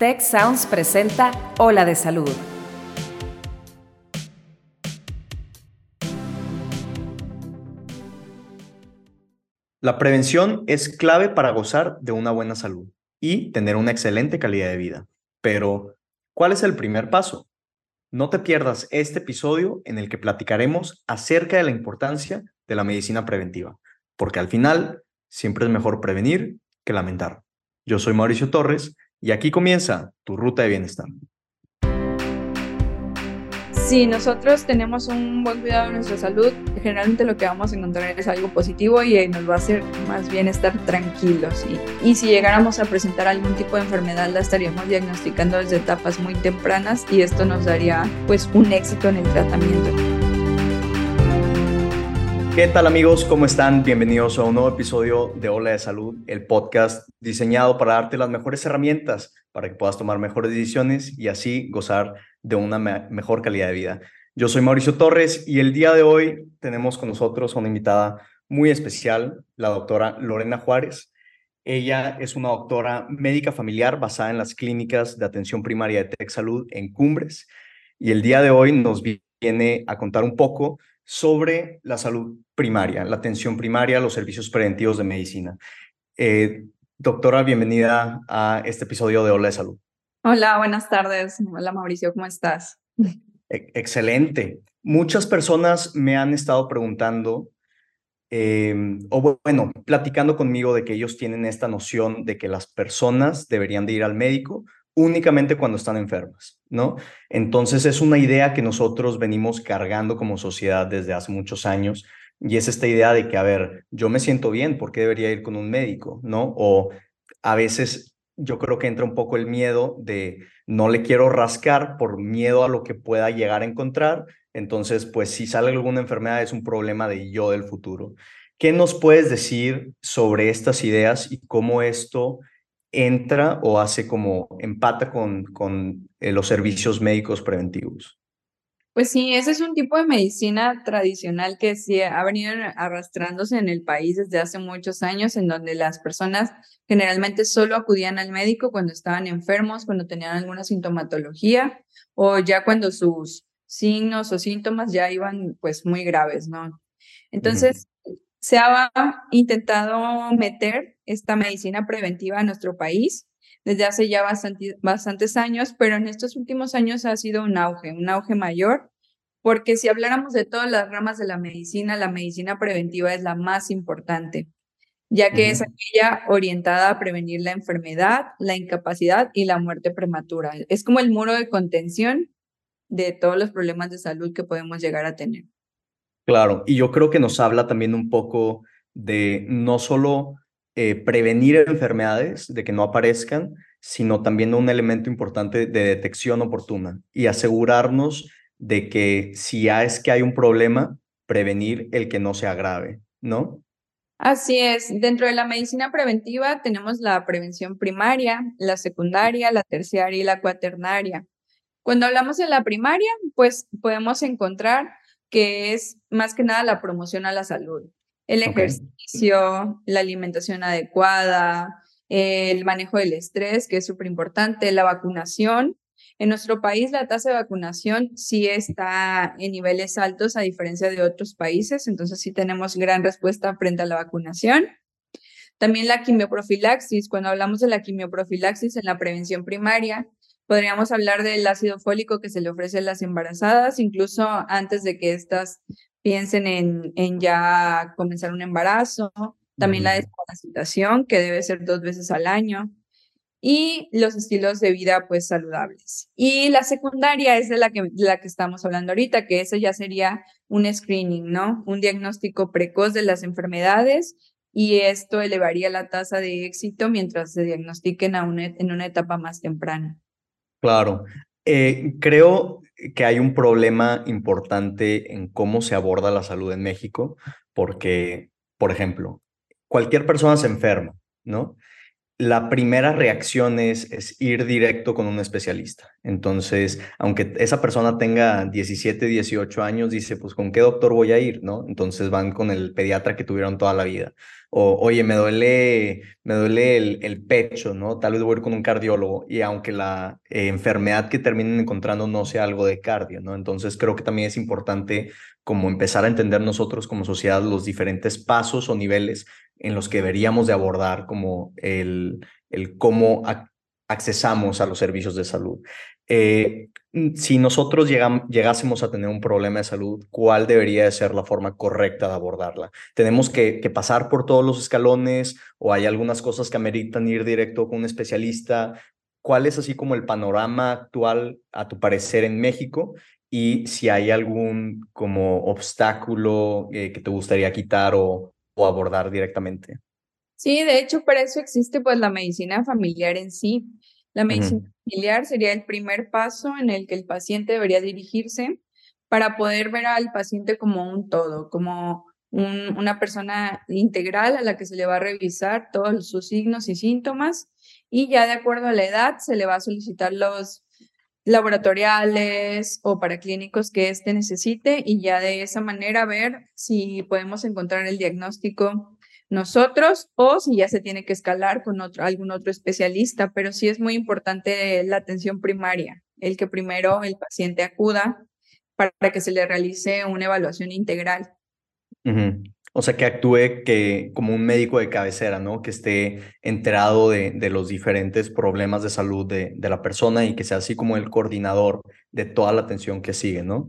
Tech Sounds presenta Ola de Salud. La prevención es clave para gozar de una buena salud y tener una excelente calidad de vida. Pero, ¿cuál es el primer paso? No te pierdas este episodio en el que platicaremos acerca de la importancia de la medicina preventiva, porque al final siempre es mejor prevenir que lamentar. Yo soy Mauricio Torres y aquí comienza tu ruta de bienestar. Si nosotros tenemos un buen cuidado de nuestra salud, generalmente lo que vamos a encontrar es algo positivo y nos va a hacer más bien estar tranquilos. Y, y si llegáramos a presentar algún tipo de enfermedad, la estaríamos diagnosticando desde etapas muy tempranas y esto nos daría pues un éxito en el tratamiento. ¿Qué tal amigos? ¿Cómo están? Bienvenidos a un nuevo episodio de Ola de Salud, el podcast diseñado para darte las mejores herramientas para que puedas tomar mejores decisiones y así gozar de una mejor calidad de vida. Yo soy Mauricio Torres y el día de hoy tenemos con nosotros una invitada muy especial, la doctora Lorena Juárez. Ella es una doctora médica familiar basada en las clínicas de atención primaria de Tech Salud en Cumbres y el día de hoy nos viene a contar un poco sobre la salud primaria, la atención primaria, los servicios preventivos de medicina. Eh, doctora, bienvenida a este episodio de Hola de Salud. Hola, buenas tardes. Hola Mauricio, ¿cómo estás? E-, excelente. Muchas personas me han estado preguntando, em, o bueno, platicando conmigo de que ellos tienen esta noción de que las personas deberían de ir al médico únicamente cuando están enfermas, ¿no? Entonces es una idea que nosotros venimos cargando como sociedad desde hace muchos años y es esta idea de que, a ver, yo me siento bien, ¿por qué debería ir con un médico, ¿no? O a veces yo creo que entra un poco el miedo de no le quiero rascar por miedo a lo que pueda llegar a encontrar, entonces pues si sale alguna enfermedad es un problema de yo del futuro. ¿Qué nos puedes decir sobre estas ideas y cómo esto entra o hace como empata con, con eh, los servicios médicos preventivos. Pues sí, ese es un tipo de medicina tradicional que sí ha venido arrastrándose en el país desde hace muchos años, en donde las personas generalmente solo acudían al médico cuando estaban enfermos, cuando tenían alguna sintomatología o ya cuando sus signos o síntomas ya iban pues muy graves, ¿no? Entonces, se ha intentado meter esta medicina preventiva a nuestro país desde hace ya bastantes años, pero en estos últimos años ha sido un auge, un auge mayor, porque si habláramos de todas las ramas de la medicina, la medicina preventiva es la más importante, ya que es aquella orientada a prevenir la enfermedad, la incapacidad y la muerte prematura. Es como el muro de contención de todos los problemas de salud que podemos llegar a tener. Claro, y yo creo que nos habla también un poco de no solo eh, prevenir enfermedades, de que no aparezcan, sino también un elemento importante de detección oportuna y asegurarnos de que si ya es que hay un problema, prevenir el que no se agrave, ¿no? Así es, dentro de la medicina preventiva tenemos la prevención primaria, la secundaria, la terciaria y la cuaternaria. Cuando hablamos de la primaria, pues podemos encontrar que es más que nada la promoción a la salud. El ejercicio, la alimentación adecuada, el manejo del estrés, que es súper importante, la vacunación. En nuestro país la tasa de vacunación sí está en niveles altos a diferencia de otros países, entonces sí tenemos gran respuesta frente a la vacunación. También la quimioprofilaxis, cuando hablamos de la quimioprofilaxis en la prevención primaria, Podríamos hablar del ácido fólico que se le ofrece a las embarazadas, incluso antes de que éstas piensen en, en ya comenzar un embarazo. También la desparasitación, que debe ser dos veces al año. Y los estilos de vida, pues, saludables. Y la secundaria es de la que, de la que estamos hablando ahorita, que eso ya sería un screening, ¿no? Un diagnóstico precoz de las enfermedades y esto elevaría la tasa de éxito mientras se diagnostiquen a en una etapa más temprana. Claro. Eh, creo que hay un problema importante en cómo se aborda la salud en México, porque, por ejemplo, cualquier persona se enferma, ¿no? La primera reacción es, ir directo con un especialista. Entonces, aunque esa persona tenga 17, 18 años, dice, pues, ¿con qué doctor voy a ir? ¿No? Entonces van con el pediatra que tuvieron toda la vida. O, oye, me duele, me duele el, pecho, ¿no? Tal vez voy a ir con un cardiólogo. Y aunque la enfermedad que terminen encontrando no sea algo de cardio, ¿no? Entonces, creo que también es importante como empezar a entender nosotros como sociedad los diferentes pasos o niveles en los que deberíamos de abordar como el, el cómo accesamos a los servicios de salud. Eh, si nosotros llegásemos a tener un problema de salud, ¿cuál debería de ser la forma correcta de abordarla? ¿Tenemos que, que, pasar por todos los escalones o hay algunas cosas que ameritan ir directo con un especialista? ¿Cuál es así como el panorama actual, a tu parecer, en México? Y si hay algún como obstáculo eh, que te gustaría quitar o, o abordar directamente. Sí, de hecho, para eso existe pues la medicina familiar en sí. La medicina familiar sería el primer paso en el que el paciente debería dirigirse para poder ver al paciente como un todo, como una persona integral a la que se le va a revisar todos sus signos y síntomas y ya de acuerdo a la edad se le va a solicitar los laboratoriales o para clínicos que éste necesite y ya de esa manera ver si podemos encontrar el diagnóstico nosotros o si ya se tiene que escalar con otro, algún otro especialista, pero sí es muy importante la atención primaria, el que primero el paciente acuda para que se le realice una evaluación integral. O sea, que actúe que, como un médico de cabecera, ¿no? Que esté enterado de, los diferentes problemas de salud de, la persona y que sea así como el coordinador de toda la atención que sigue, ¿no?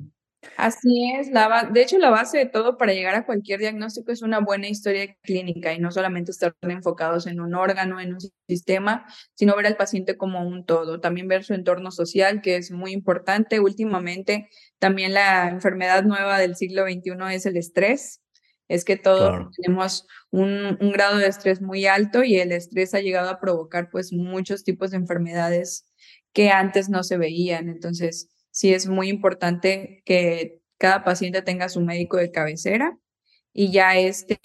Así es. De hecho, la base de todo para llegar a cualquier diagnóstico es una buena historia clínica y no solamente estar enfocados en un órgano, en un sistema, sino ver al paciente como un todo. También ver su entorno social, que es muy importante. Últimamente, también la enfermedad nueva del siglo XXI es el estrés es que todos tenemos un, un, grado de estrés muy alto y el estrés ha llegado a provocar pues muchos tipos de enfermedades que antes no se veían. Entonces, sí es muy importante que cada paciente tenga su médico de cabecera y ya este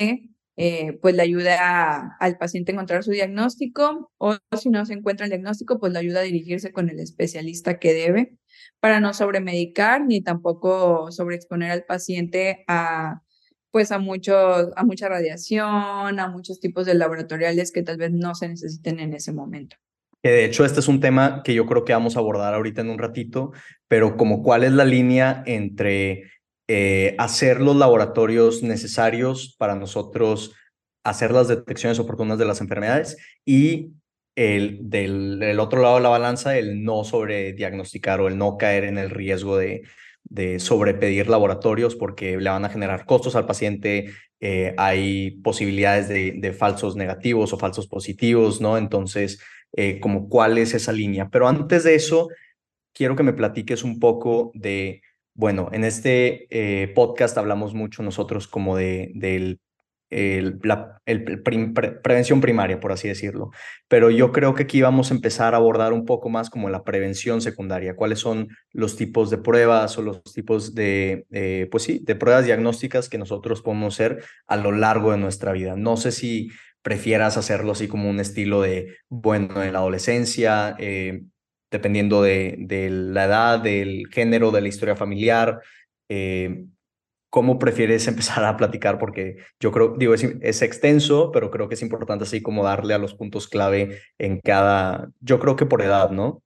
eh, pues le ayuda al paciente a encontrar su diagnóstico o si no se encuentra el diagnóstico, pues le ayuda a dirigirse con el especialista que debe para no sobremedicar ni tampoco sobreexponer al paciente a pues a, mucho, a mucha radiación, a muchos tipos de laboratoriales que tal vez no se necesiten en ese momento. Que de hecho este es un tema que yo creo que vamos a abordar ahorita en un ratito, pero como cuál es la línea entre eh, hacer los laboratorios necesarios para nosotros hacer las detecciones oportunas de las enfermedades y el del, del otro lado de la balanza, el no sobrediagnosticar o el no caer en el riesgo de, de sobrepedir laboratorios porque le van a generar costos al paciente, eh, hay posibilidades de, falsos negativos o falsos positivos, ¿no? Entonces, eh, como cuál es esa línea. Pero antes de eso, quiero que me platiques un poco de, bueno, en este eh, podcast hablamos mucho nosotros como de, del el, la prevención primaria, por así decirlo. Pero yo creo que aquí vamos a empezar a abordar un poco más como la prevención secundaria. ¿Cuáles son los tipos de pruebas o los tipos de, eh, pues sí, de pruebas diagnósticas que nosotros podemos hacer a lo largo de nuestra vida? No sé si prefieras hacerlo así como un estilo de, bueno, en la adolescencia, eh, dependiendo de, de, la edad, del género, de la historia familiar. Eh, ¿Cómo prefieres empezar a platicar? Porque yo creo, digo, es, extenso, pero creo que es importante así como darle a los puntos clave en cada, yo creo que por edad, ¿no?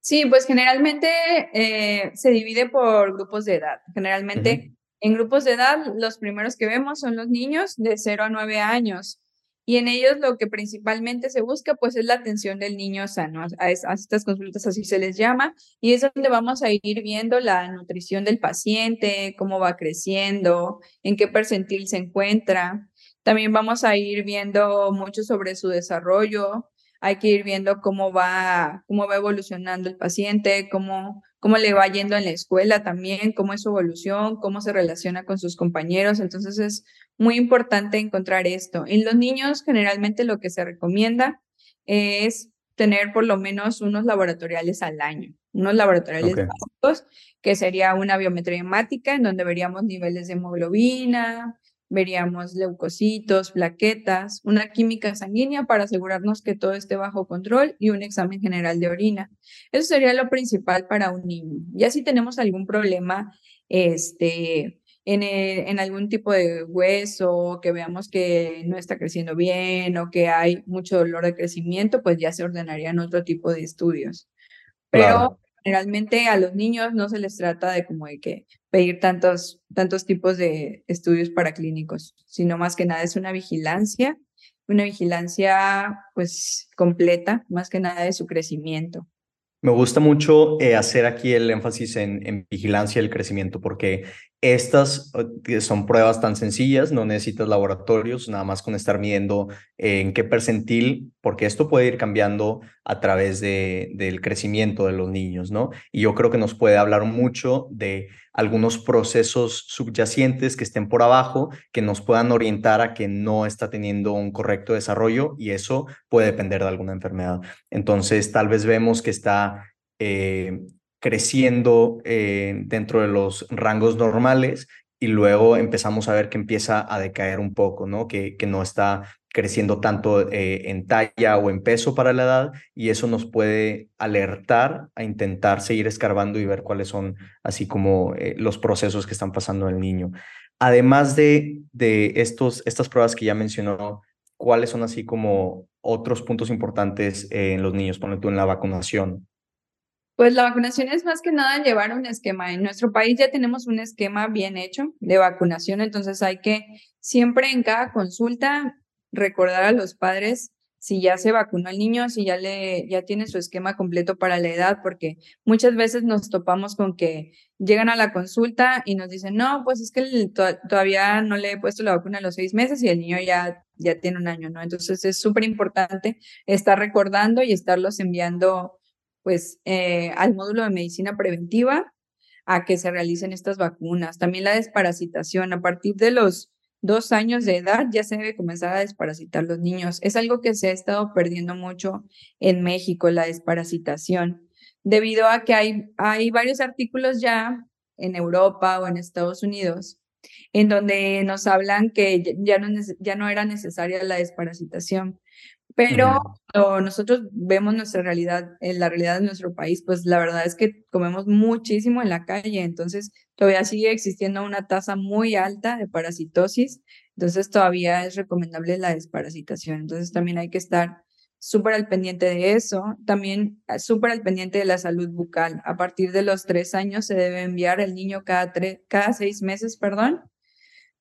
Sí, pues generalmente eh, se divide por grupos de edad. Generalmente en grupos de edad, los primeros que vemos son los niños de 0 a 9 años y en ellos lo que principalmente se busca pues es la atención del niño sano, a, estas consultas así se les llama, y es donde vamos a ir viendo la nutrición del paciente, cómo va creciendo, en qué percentil se encuentra. También vamos a ir viendo mucho sobre su desarrollo, hay que ir viendo cómo va, cómo va evolucionando el paciente, cómo, cómo le va yendo en la escuela también, cómo es su evolución, cómo se relaciona con sus compañeros. Entonces es muy importante encontrar esto. En los niños generalmente lo que se recomienda es tener por lo menos unos laboratoriales al año, unos laboratoriales básicos, que sería una biometría hemática en donde veríamos niveles de hemoglobina, veríamos leucocitos, plaquetas, una química sanguínea para asegurarnos que todo esté bajo control y un examen general de orina. Eso sería lo principal para un niño. Ya si tenemos algún problema, este, en, en, algún tipo de hueso, que veamos que no está creciendo bien o que hay mucho dolor de crecimiento, pues ya se ordenarían otro tipo de estudios. Pero generalmente a los niños no se les trata de como de que pedir tantos, tantos tipos de estudios para clínicos, sino más que nada es una vigilancia, una vigilancia pues completa, más que nada de su crecimiento. Me gusta mucho eh, hacer aquí el énfasis en, en vigilancia del crecimiento, porque estas son pruebas tan sencillas, no necesitas laboratorios, nada más con estar midiendo eh, en qué percentil, porque esto puede ir cambiando a través de, del crecimiento de los niños, ¿no? Y yo creo que nos puede hablar mucho de algunos procesos subyacentes que estén por abajo, que nos puedan orientar a que no está teniendo un correcto desarrollo y eso puede depender de alguna enfermedad. Entonces, tal vez vemos que está... Eh, creciendo eh, dentro de los rangos normales y luego empezamos a ver que empieza a decaer un poco, ¿no? Que, que no está creciendo tanto eh, en talla o en peso para la edad y eso nos puede alertar a intentar seguir escarbando y ver cuáles son así como eh, los procesos que están pasando en el niño. Además de, de estos, estas pruebas que ya mencionó, ¿cuáles son así como otros puntos importantes en los niños? Ponle tú en la vacunación. Pues la vacunación es más que nada llevar un esquema. En nuestro país ya tenemos un esquema bien hecho de vacunación, entonces hay que siempre en cada consulta recordar a los padres si ya se vacunó el niño, si ya le ya tiene su esquema completo para la edad, porque muchas veces nos topamos con que llegan a la consulta y nos dicen, no, pues es que todavía no le he puesto la vacuna a los seis meses y el niño ya, ya tiene un año, ¿no? Entonces es súper importante estar recordando y estarlos enviando pues eh, al módulo de medicina preventiva a que se realicen estas vacunas. También la desparasitación. A partir de los dos años de edad ya se debe comenzar a desparasitar los niños. Es algo que se ha estado perdiendo mucho en México, la desparasitación, debido a que hay, hay varios artículos ya en Europa o en Estados Unidos en donde nos hablan que ya no, ya no era necesaria la desparasitación. Pero nosotros vemos nuestra realidad, en la realidad de nuestro país, pues la verdad es que comemos muchísimo en la calle, entonces todavía sigue existiendo una tasa muy alta de parasitosis, entonces todavía es recomendable la desparasitación, entonces también hay que estar súper al pendiente de eso, también ah, súper al pendiente de la salud bucal. A partir de los tres años se debe enviar el niño cada, cada seis meses, perdón,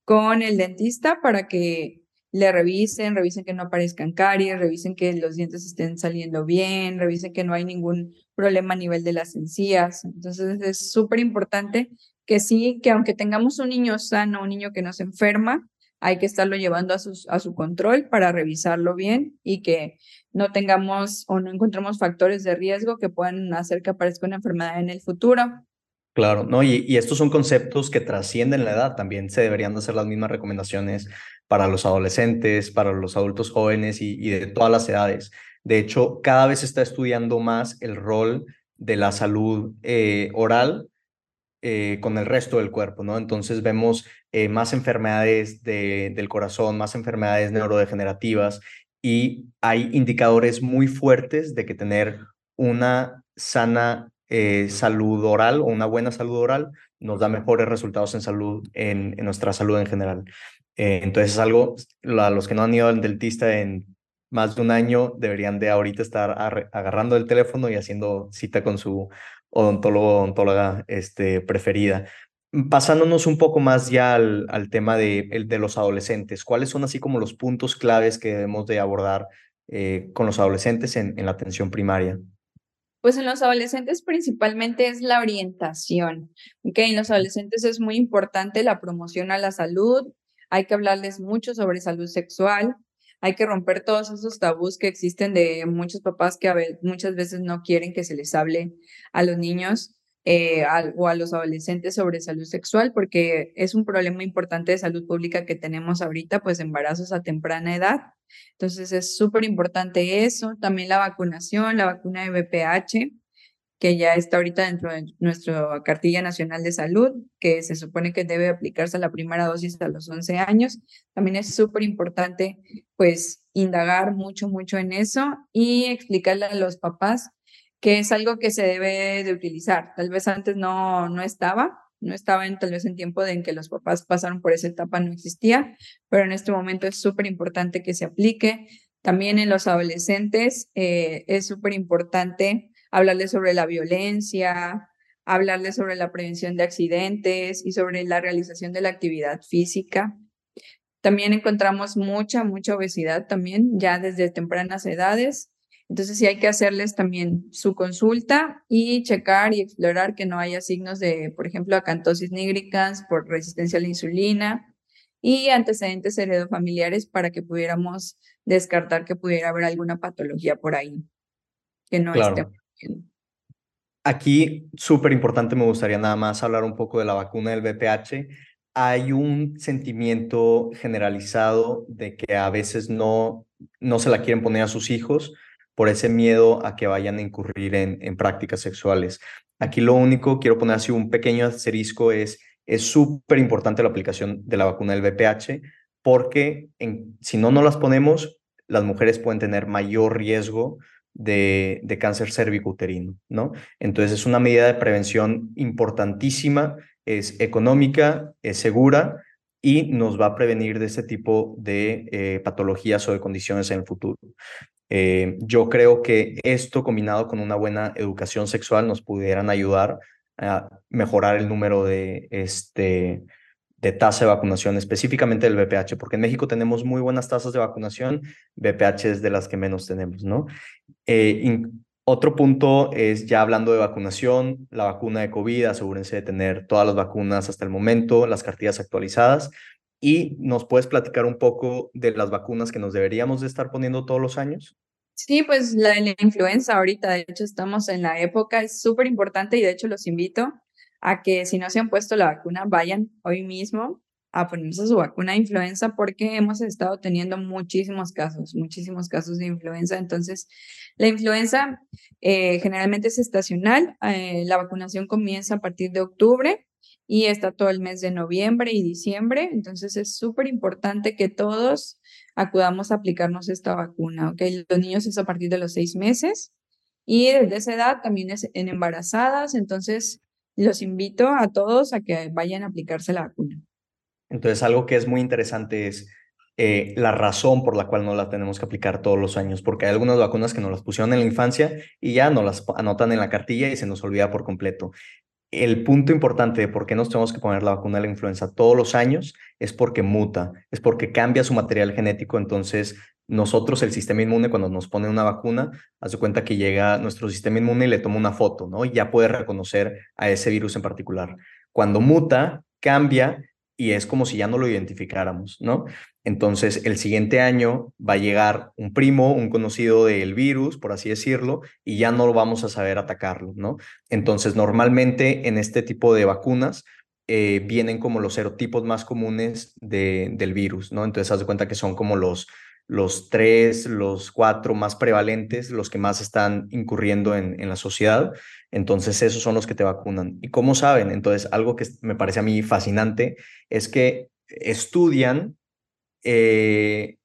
con el dentista para que le revisen, revisen que no aparezcan caries, revisen que los dientes estén saliendo bien, revisen que no hay ningún problema a nivel de las encías. Entonces es súper importante que sí, que aunque tengamos un niño sano, un niño que no se enferma, hay que estarlo llevando a, sus, a su control para revisarlo bien y que no tengamos o no encontremos factores de riesgo que puedan hacer que aparezca una enfermedad en el futuro. Claro, no, y, y, estos son conceptos que trascienden la edad. También se deberían de hacer las mismas recomendaciones para los adolescentes, para los adultos jóvenes y, de todas las edades. De hecho, cada vez se está estudiando más el rol de la salud eh, oral eh, con el resto del cuerpo, ¿no? Entonces vemos eh, más enfermedades del corazón, más enfermedades neurodegenerativas y hay indicadores muy fuertes de que tener una sana salud oral o una buena salud oral nos da mejores resultados en salud, en nuestra salud en general. Eh, entonces es algo, a los que no han ido al dentista en más de un año deberían de ahorita estar agarrando el teléfono y haciendo cita con su odontólogo o odontóloga este, preferida. Pasándonos un poco más ya al, tema de, el, de los adolescentes, ¿cuáles son así como los puntos claves que debemos de abordar eh, con los adolescentes en, en la atención primaria? Pues en los adolescentes principalmente es la orientación. Okay, en los adolescentes es muy importante la promoción a la salud, hay que hablarles mucho sobre salud sexual, hay que romper todos esos tabús que existen de muchos papás que muchas veces no quieren que se les hable a los niños eh, a los adolescentes sobre salud sexual, porque es un problema importante de salud pública que tenemos ahorita, pues embarazos a temprana edad. Entonces es súper importante eso, también la vacunación, la vacuna de BPH, que ya está ahorita dentro de nuestra cartilla nacional de salud, que se supone que debe aplicarse la primera dosis a los 11 años. También es súper importante, pues, indagar mucho, mucho en eso y explicarle a los papás que es algo que se debe de utilizar. Tal vez antes no, no estaba, no estaba en, tal vez en tiempo en que los papás pasaron por esa etapa, no existía, pero en este momento es súper importante que se aplique. También en los adolescentes eh, es súper importante hablarles sobre la violencia, hablarles sobre la prevención de accidentes y sobre la realización de la actividad física. También encontramos mucha, mucha obesidad también ya desde tempranas edades. Entonces sí hay que hacerles también su consulta y checar y explorar que no haya signos de, por ejemplo, acantosis nigricans por resistencia a la insulina y antecedentes heredofamiliares para que pudiéramos descartar que pudiera haber alguna patología por ahí que no esté Aquí, súper importante, me gustaría nada más hablar un poco de la vacuna del VPH. Hay un sentimiento generalizado de que a veces no, no se la quieren poner a sus hijos por ese miedo a que vayan a incurrir en, en prácticas sexuales. Aquí lo único, quiero poner así un pequeño asterisco, es es súper importante la aplicación de la vacuna del VPH porque si no nos las ponemos, las mujeres pueden tener mayor riesgo de, de cáncer cervicuterino, ¿no? Entonces es una medida de prevención importantísima, es económica, es segura y nos va a prevenir de este tipo de eh, patologías o de condiciones en el futuro. Eh, yo creo que esto combinado con una buena educación sexual nos pudieran ayudar a mejorar el número de, este, de tasa de vacunación, específicamente del VPH, porque en México tenemos muy buenas tasas de vacunación, VPH es de las que menos tenemos, ¿no? Eh, otro punto es ya hablando de vacunación, la vacuna de COVID, asegúrense de tener todas las vacunas hasta el momento, las cartillas actualizadas. Y nos puedes platicar un poco de las vacunas que nos deberíamos de estar poniendo todos los años. Sí, pues la, la influenza ahorita, de hecho estamos en la época, es súper importante y de hecho los invito a que si no se han puesto la vacuna, vayan hoy mismo a ponerse su vacuna de influenza porque hemos estado teniendo muchísimos casos, muchísimos casos de influenza. Entonces, la influenza eh, generalmente es estacional. Eh, la vacunación comienza a partir de octubre y está todo el mes de noviembre y diciembre. Entonces, es súper importante que todos acudamos a aplicarnos esta vacuna. ¿ok? Los niños es a partir de los seis meses y desde esa edad también es en embarazadas. Entonces, los invito a todos a que vayan a aplicarse la vacuna. Entonces, algo que es muy interesante es eh, la razón por la cual no la tenemos que aplicar todos los años, porque hay algunas vacunas que nos las pusieron en la infancia y ya no las anotan en la cartilla y se nos olvida por completo. El punto importante de por qué nos tenemos que poner la vacuna de la influenza todos los años es porque muta, es porque cambia su material genético, entonces nosotros, el sistema inmune, cuando nos pone una vacuna, hace cuenta que llega nuestro sistema inmune y le toma una foto, ¿no? Y ya puede reconocer a ese virus en particular. Cuando muta, cambia y es como si ya no lo identificáramos, ¿no? Entonces, el siguiente año va a llegar un primo, un conocido del virus, por así decirlo, y ya no lo vamos a saber atacarlo, ¿no? Entonces, normalmente en este tipo de vacunas eh, vienen como los serotipos más comunes de, del virus, ¿no? Entonces, haz de cuenta que son como los los tres, los cuatro más prevalentes, los que más están incurriendo en, en la sociedad. Entonces, esos son los que te vacunan. ¿Y cómo saben? Entonces, algo que me parece a mí fascinante es que estudian eh,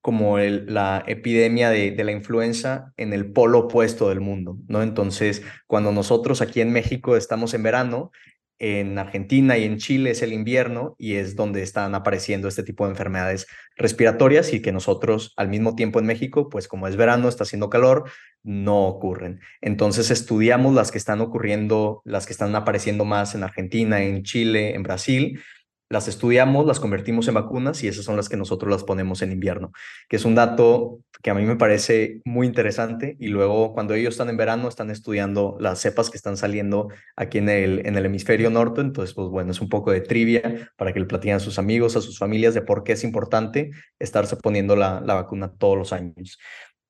como la epidemia de, de, la influenza en el polo opuesto del mundo, ¿no? Entonces, cuando nosotros aquí en México estamos en verano, en Argentina y en Chile es el invierno y es donde están apareciendo este tipo de enfermedades respiratorias y que nosotros al mismo tiempo en México, pues como es verano, está haciendo calor, no ocurren. Entonces estudiamos las que están ocurriendo, las que están apareciendo más en Argentina, en Chile, en Brasil las estudiamos, las convertimos en vacunas y esas son las que nosotros las ponemos en invierno, que es un dato que a mí me parece muy interesante y luego cuando ellos están en verano están estudiando las cepas que están saliendo aquí en el, en el hemisferio norte, entonces pues bueno, es un poco de trivia para que le platiquen a sus amigos, a sus familias de por qué es importante estarse poniendo la, la vacuna todos los años.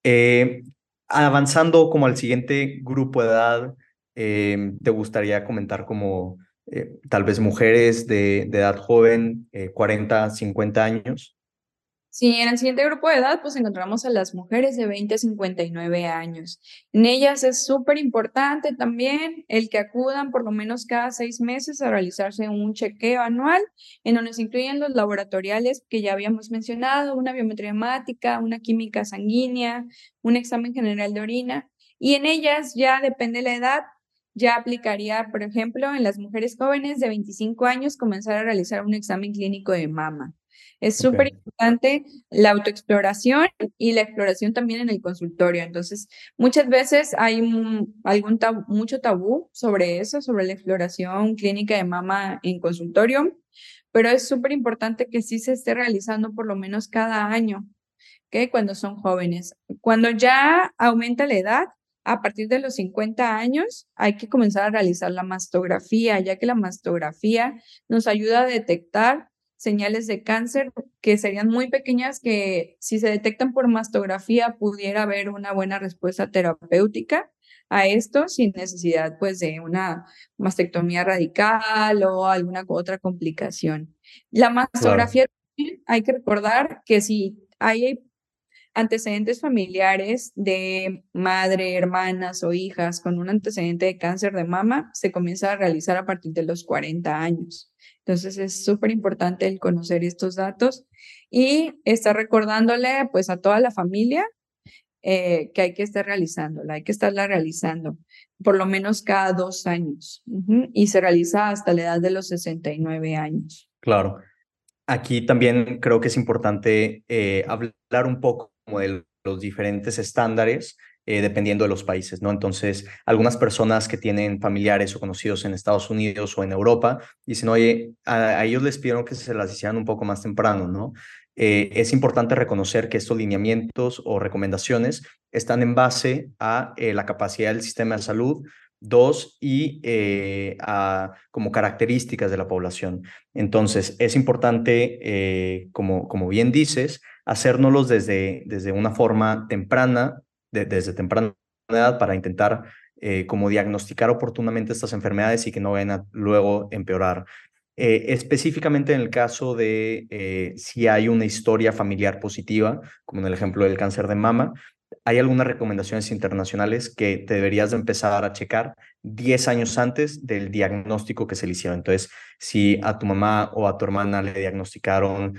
Eh, avanzando como al siguiente grupo de edad, eh, ¿te gustaría comentar como eh, tal vez mujeres de, edad joven, 40, eh, 50 años. Sí, en el siguiente grupo de edad, pues encontramos a las mujeres de 20 a 59 años. En ellas es súper importante también el que acudan por lo menos cada seis meses a realizarse un chequeo anual, en donde se incluyen los laboratoriales que ya habíamos mencionado, una biometría hemática, una química sanguínea, un examen general de orina. Y en ellas ya depende la edad, ya aplicaría, por ejemplo, en las mujeres jóvenes de 25 años comenzar a realizar un examen clínico de mama. Es súper importante la autoexploración y la exploración también en el consultorio. Entonces, muchas veces hay algún mucho tabú sobre eso, sobre la exploración clínica de mama en consultorio, pero es súper importante que sí se esté realizando por lo menos cada año, ¿ok? Cuando son jóvenes. Cuando ya aumenta la edad, a partir de los 50 años hay que comenzar a realizar la mastografía, ya que la mastografía nos ayuda a detectar señales de cáncer que serían muy pequeñas que si se detectan por mastografía pudiera haber una buena respuesta terapéutica a esto sin necesidad pues de una mastectomía radical o alguna otra complicación. La mastografía hay que recordar que si hay antecedentes familiares de madre, hermanas o hijas con un antecedente de cáncer de mama, se comienza a realizar a partir de los 40 años. Entonces es súper importante el conocer estos datos y estar recordándole pues a toda la familia eh, que hay que estar realizándola, hay que estarla realizando por lo menos cada dos años y se realiza hasta la edad de los 69 años. Claro. Aquí también creo que es importante eh, hablar un poco de los diferentes estándares eh, dependiendo de los países, ¿no? Entonces, algunas personas que tienen familiares o conocidos en Estados Unidos o en Europa dicen, oye, a, ellos les pidieron que se las hicieran un poco más temprano, ¿no? Eh, es importante reconocer que estos lineamientos o recomendaciones están en base a eh, la capacidad del sistema de salud, dos, y a, como características de la población. Entonces, es importante, como, como bien dices, hacérnoslos desde, desde una forma temprana, desde temprana edad para intentar eh, como diagnosticar oportunamente estas enfermedades y que no vayan a luego empeorar. Eh, específicamente en el caso de eh, si hay una historia familiar positiva, como en el ejemplo del cáncer de mama, hay algunas recomendaciones internacionales que te deberías de empezar a checar 10 años antes del diagnóstico que se le hicieron. Entonces, si a tu mamá o a tu hermana le diagnosticaron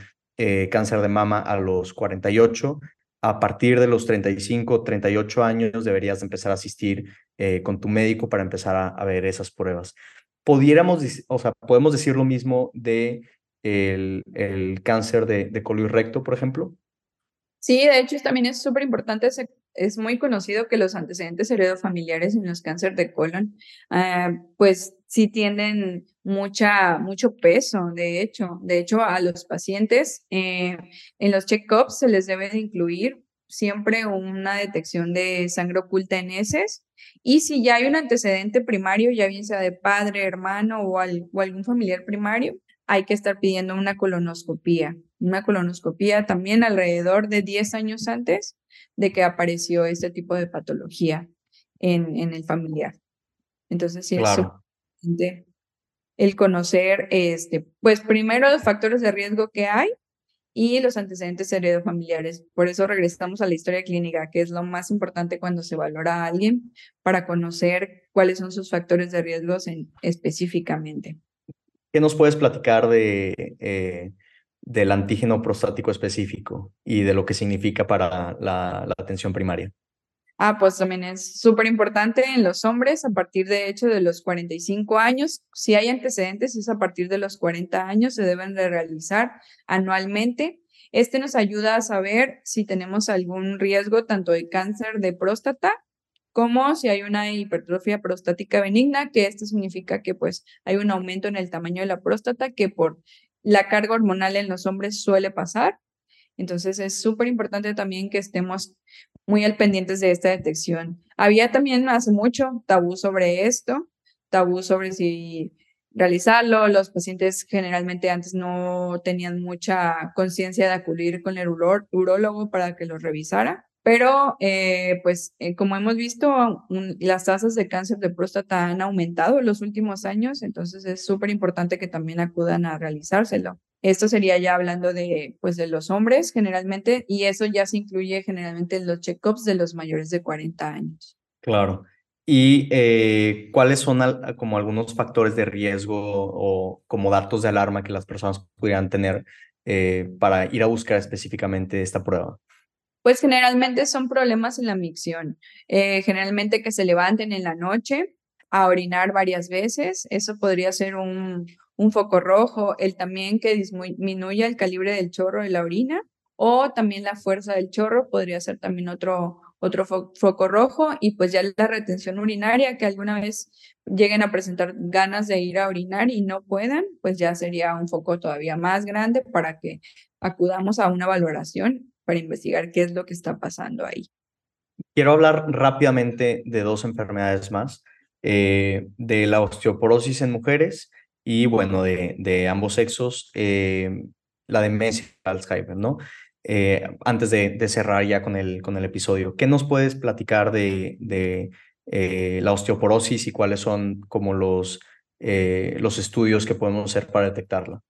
cáncer de mama a los 48, a partir de los 35, 38 años deberías empezar a asistir eh, con tu médico para empezar a, ver esas pruebas. O sea, podemos decir lo mismo de el, el cáncer de, de colon recto, por ejemplo. Sí, de hecho también es súper importante, es muy conocido que los antecedentes heredofamiliares en los cánceres de colon, ah, pues sí tienen mucha, mucho peso, de hecho. De hecho, a los pacientes eh, en los check-ups se les debe de incluir siempre una detección de sangre oculta en heces. Y si ya hay un antecedente primario, ya bien sea de padre, hermano o, o algún familiar primario, hay que estar pidiendo una colonoscopía. Una colonoscopía también alrededor de 10 años antes de que apareció este tipo de patología en, en el familiar. Entonces, sí, claro el conocer, este, pues primero los factores de riesgo que hay y los antecedentes heredofamiliares. Por eso regresamos a la historia clínica, que es lo más importante cuando se valora a alguien para conocer cuáles son sus factores de riesgo en, específicamente. ¿Qué nos puedes platicar de, eh, del antígeno prostático específico y de lo que significa para la atención primaria? Ah, pues también es súper importante en los hombres a partir de hecho de los 45 años. Si hay antecedentes, es a partir de los 40 años, se deben de realizar anualmente. Este nos ayuda a saber si tenemos algún riesgo tanto de cáncer de próstata como si hay una hipertrofia prostática benigna, que esto significa que pues hay un aumento en el tamaño de la próstata que por la carga hormonal en los hombres suele pasar. Entonces es súper importante también que estemos muy al pendientes de esta detección. Había también hace mucho tabú sobre esto, tabú sobre si realizarlo. Los pacientes generalmente antes no tenían mucha conciencia de acudir con el urólogo para que los revisara. Pero, eh, pues, eh, como hemos visto, las tasas de cáncer de próstata han aumentado en los últimos años, entonces es súper importante que también acudan a realizárselo. Esto sería ya hablando de, pues, de los hombres generalmente, y eso ya se incluye generalmente en los check-ups de los mayores de 40 años. Claro. ¿Y eh, cuáles son como algunos factores de riesgo o como datos de alarma que las personas pudieran tener eh, para ir a buscar específicamente esta prueba? Pues generalmente son problemas en la micción, eh, generalmente que se levanten en la noche a orinar varias veces, eso podría ser un, foco rojo, el también que disminuya el calibre del chorro de la orina o también la fuerza del chorro podría ser también otro, otro foco rojo y pues ya la retención urinaria que alguna vez lleguen a presentar ganas de ir a orinar y no puedan, pues ya sería un foco todavía más grande para que acudamos a una valoración para investigar qué es lo que está pasando ahí. Quiero hablar rápidamente de dos enfermedades más, eh, de la osteoporosis en mujeres y bueno, de, de ambos sexos, eh, la demencia Alzheimer, ¿no? Eh, antes de, cerrar ya con el, con el episodio, ¿qué nos puedes platicar de, de eh, la osteoporosis y cuáles son como los, los estudios que podemos hacer para detectarla?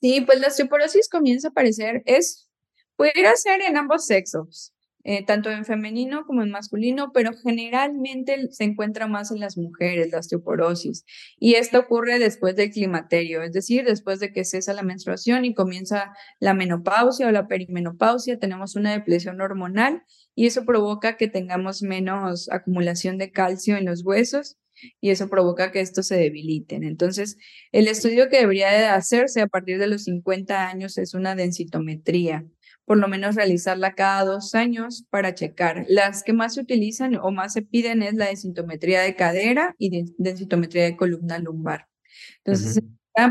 Sí, pues la osteoporosis comienza a aparecer, es, pudiera ser en ambos sexos, eh, tanto en femenino como en masculino, pero generalmente se encuentra más en las mujeres, la osteoporosis. Y esto ocurre después del climaterio, es decir, después de que cesa la menstruación y comienza la menopausia o la perimenopausia, tenemos una depresión hormonal y eso provoca que tengamos menos acumulación de calcio en los huesos y eso provoca que estos se debiliten. Entonces, el estudio que debería de hacerse a partir de los 50 años es una densitometría por lo menos realizarla cada dos años para checar. Las que más se utilizan o más se piden es la densitometría de cadera y densitometría de columna lumbar. Entonces,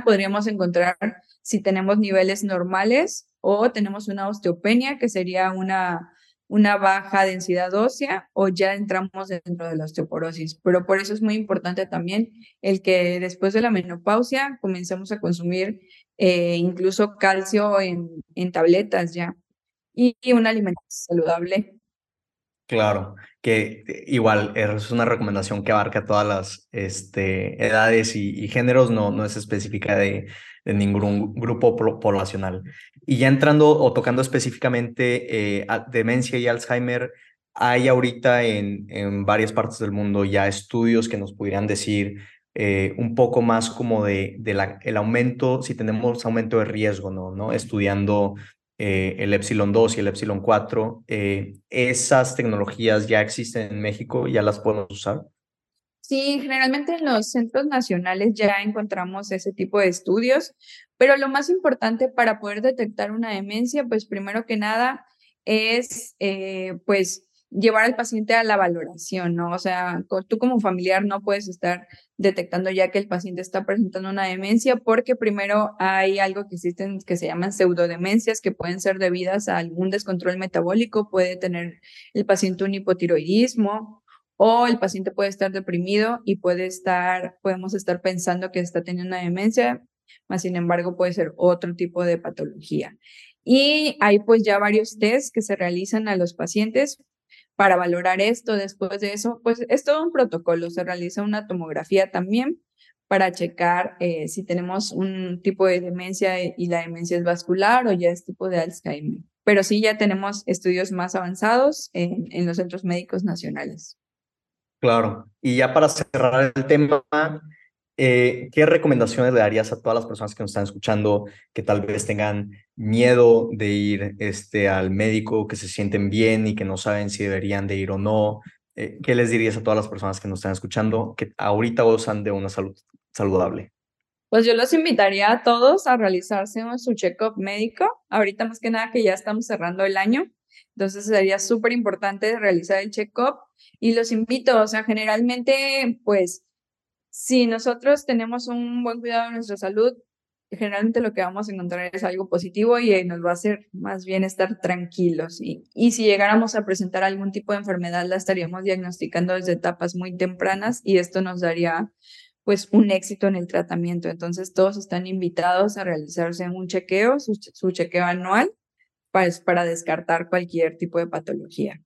podríamos encontrar si tenemos niveles normales o tenemos una osteopenia, que sería una, una baja densidad ósea, o ya entramos dentro de la osteoporosis. Pero por eso es muy importante también el que después de la menopausia comencemos a consumir eh, incluso calcio en, en tabletas ya y, una alimentación saludable. Claro, que igual es una recomendación que abarca todas las este, edades y, géneros, no, no es específica de, de ningún grupo poblacional. Y ya entrando o tocando específicamente eh, demencia y Alzheimer, hay ahorita en, en varias partes del mundo ya estudios que nos pudieran decir eh, un poco más como de, de la, el aumento, si tenemos aumento de riesgo, ¿no? ¿no? Estudiando eh, el Epsilon 2 y el Epsilon 4, eh, ¿esas tecnologías ya existen en México? ¿Ya las podemos usar? Sí, generalmente en los centros nacionales ya encontramos ese tipo de estudios, pero lo más importante para poder detectar una demencia, pues primero que nada es eh, pues llevar al paciente a la valoración, ¿no? O sea, tú como familiar no puedes estar detectando ya que el paciente está presentando una demencia porque primero hay algo que existen que se llaman pseudodemencias que pueden ser debidas a algún descontrol metabólico, puede tener el paciente un hipotiroidismo o el paciente puede estar deprimido y puede estar, podemos estar pensando que está teniendo una demencia, más sin embargo puede ser otro tipo de patología. Y hay pues ya varios tests que se realizan a los pacientes para valorar esto. Después de eso, pues es todo un protocolo. Se realiza una tomografía también para checar eh, si tenemos un tipo de demencia y la demencia es vascular o ya es tipo de Alzheimer. Pero sí ya tenemos estudios más avanzados en, en los centros médicos nacionales. Claro. Y ya para cerrar el tema, eh, ¿qué recomendaciones le darías a todas las personas que nos están escuchando que tal vez tengan miedo de ir este, al médico, que se sienten bien y que no saben si deberían de ir o no? Eh, ¿Qué les dirías a todas las personas que nos están escuchando que ahorita gozan de una salud saludable? Pues yo los invitaría a todos a realizarse su check-up médico. Ahorita más que nada que ya estamos cerrando el año, entonces sería súper importante realizar el check-up y los invito, o sea, generalmente pues si nosotros tenemos un buen cuidado de nuestra salud, generalmente lo que vamos a encontrar es algo positivo y nos va a hacer más bien estar tranquilos. Y, si llegáramos a presentar algún tipo de enfermedad, la estaríamos diagnosticando desde etapas muy tempranas y esto nos daría pues un éxito en el tratamiento. Entonces todos están invitados a realizarse un chequeo, su, chequeo anual, pues, para descartar cualquier tipo de patología.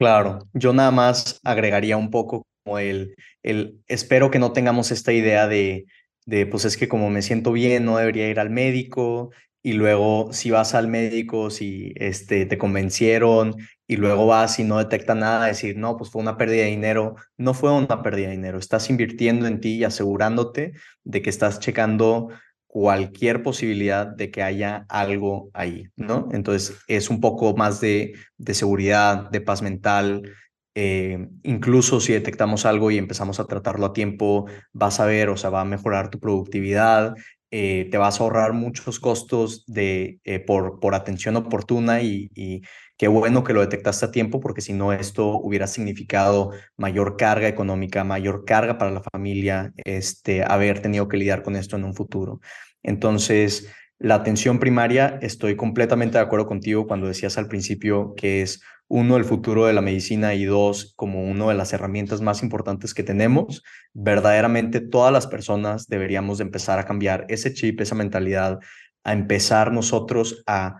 Claro, yo nada más agregaría un poco como el, el, espero que no tengamos esta idea de, de pues es que como me siento bien, no debería ir al médico, y luego si vas al médico, si este, te convencieron y luego vas y no detecta nada, decir, no, pues fue una pérdida de dinero, no fue una pérdida de dinero, estás invirtiendo en ti y asegurándote de que estás checando cualquier posibilidad de que haya algo ahí, ¿no? Entonces es un poco más de, de seguridad, de paz mental. Eh, incluso si detectamos algo y empezamos a tratarlo a tiempo, vas a ver, o sea, va a mejorar tu productividad, eh, te vas a ahorrar muchos costos de, eh, por, por atención oportuna y, y, qué bueno que lo detectaste a tiempo porque si no esto hubiera significado mayor carga económica, mayor carga para la familia, este, haber tenido que lidiar con esto en un futuro. Entonces, la atención primaria, estoy completamente de acuerdo contigo cuando decías al principio que es uno, el futuro de la medicina y dos, como una de las herramientas más importantes que tenemos, verdaderamente todas las personas deberíamos de empezar a cambiar ese chip, esa mentalidad, a empezar nosotros a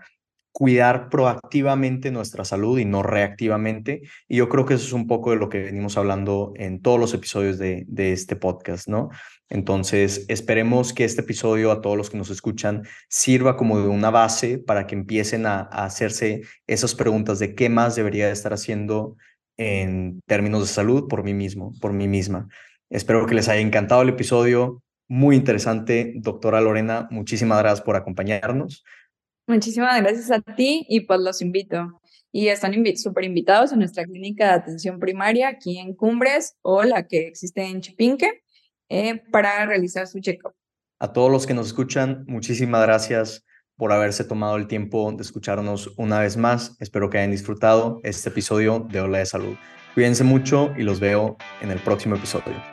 cuidar proactivamente nuestra salud y no reactivamente. Y yo creo que eso es un poco de lo que venimos hablando en todos los episodios de, este podcast, ¿no? Entonces, esperemos que este episodio a todos los que nos escuchan sirva como de una base para que empiecen a, hacerse esas preguntas de qué más debería estar haciendo en términos de salud por mí mismo, por mí misma. Espero que les haya encantado el episodio. Muy interesante, doctora Lorena. Muchísimas gracias por acompañarnos. Muchísimas gracias a ti y pues los invito. Y están súper invitados a nuestra clínica de atención primaria aquí en Cumbres o la que existe en Chipinque eh, para realizar su check-up. A todos los que nos escuchan, muchísimas gracias por haberse tomado el tiempo de escucharnos una vez más. Espero que hayan disfrutado este episodio de Ola de Salud. Cuídense mucho y los veo en el próximo episodio.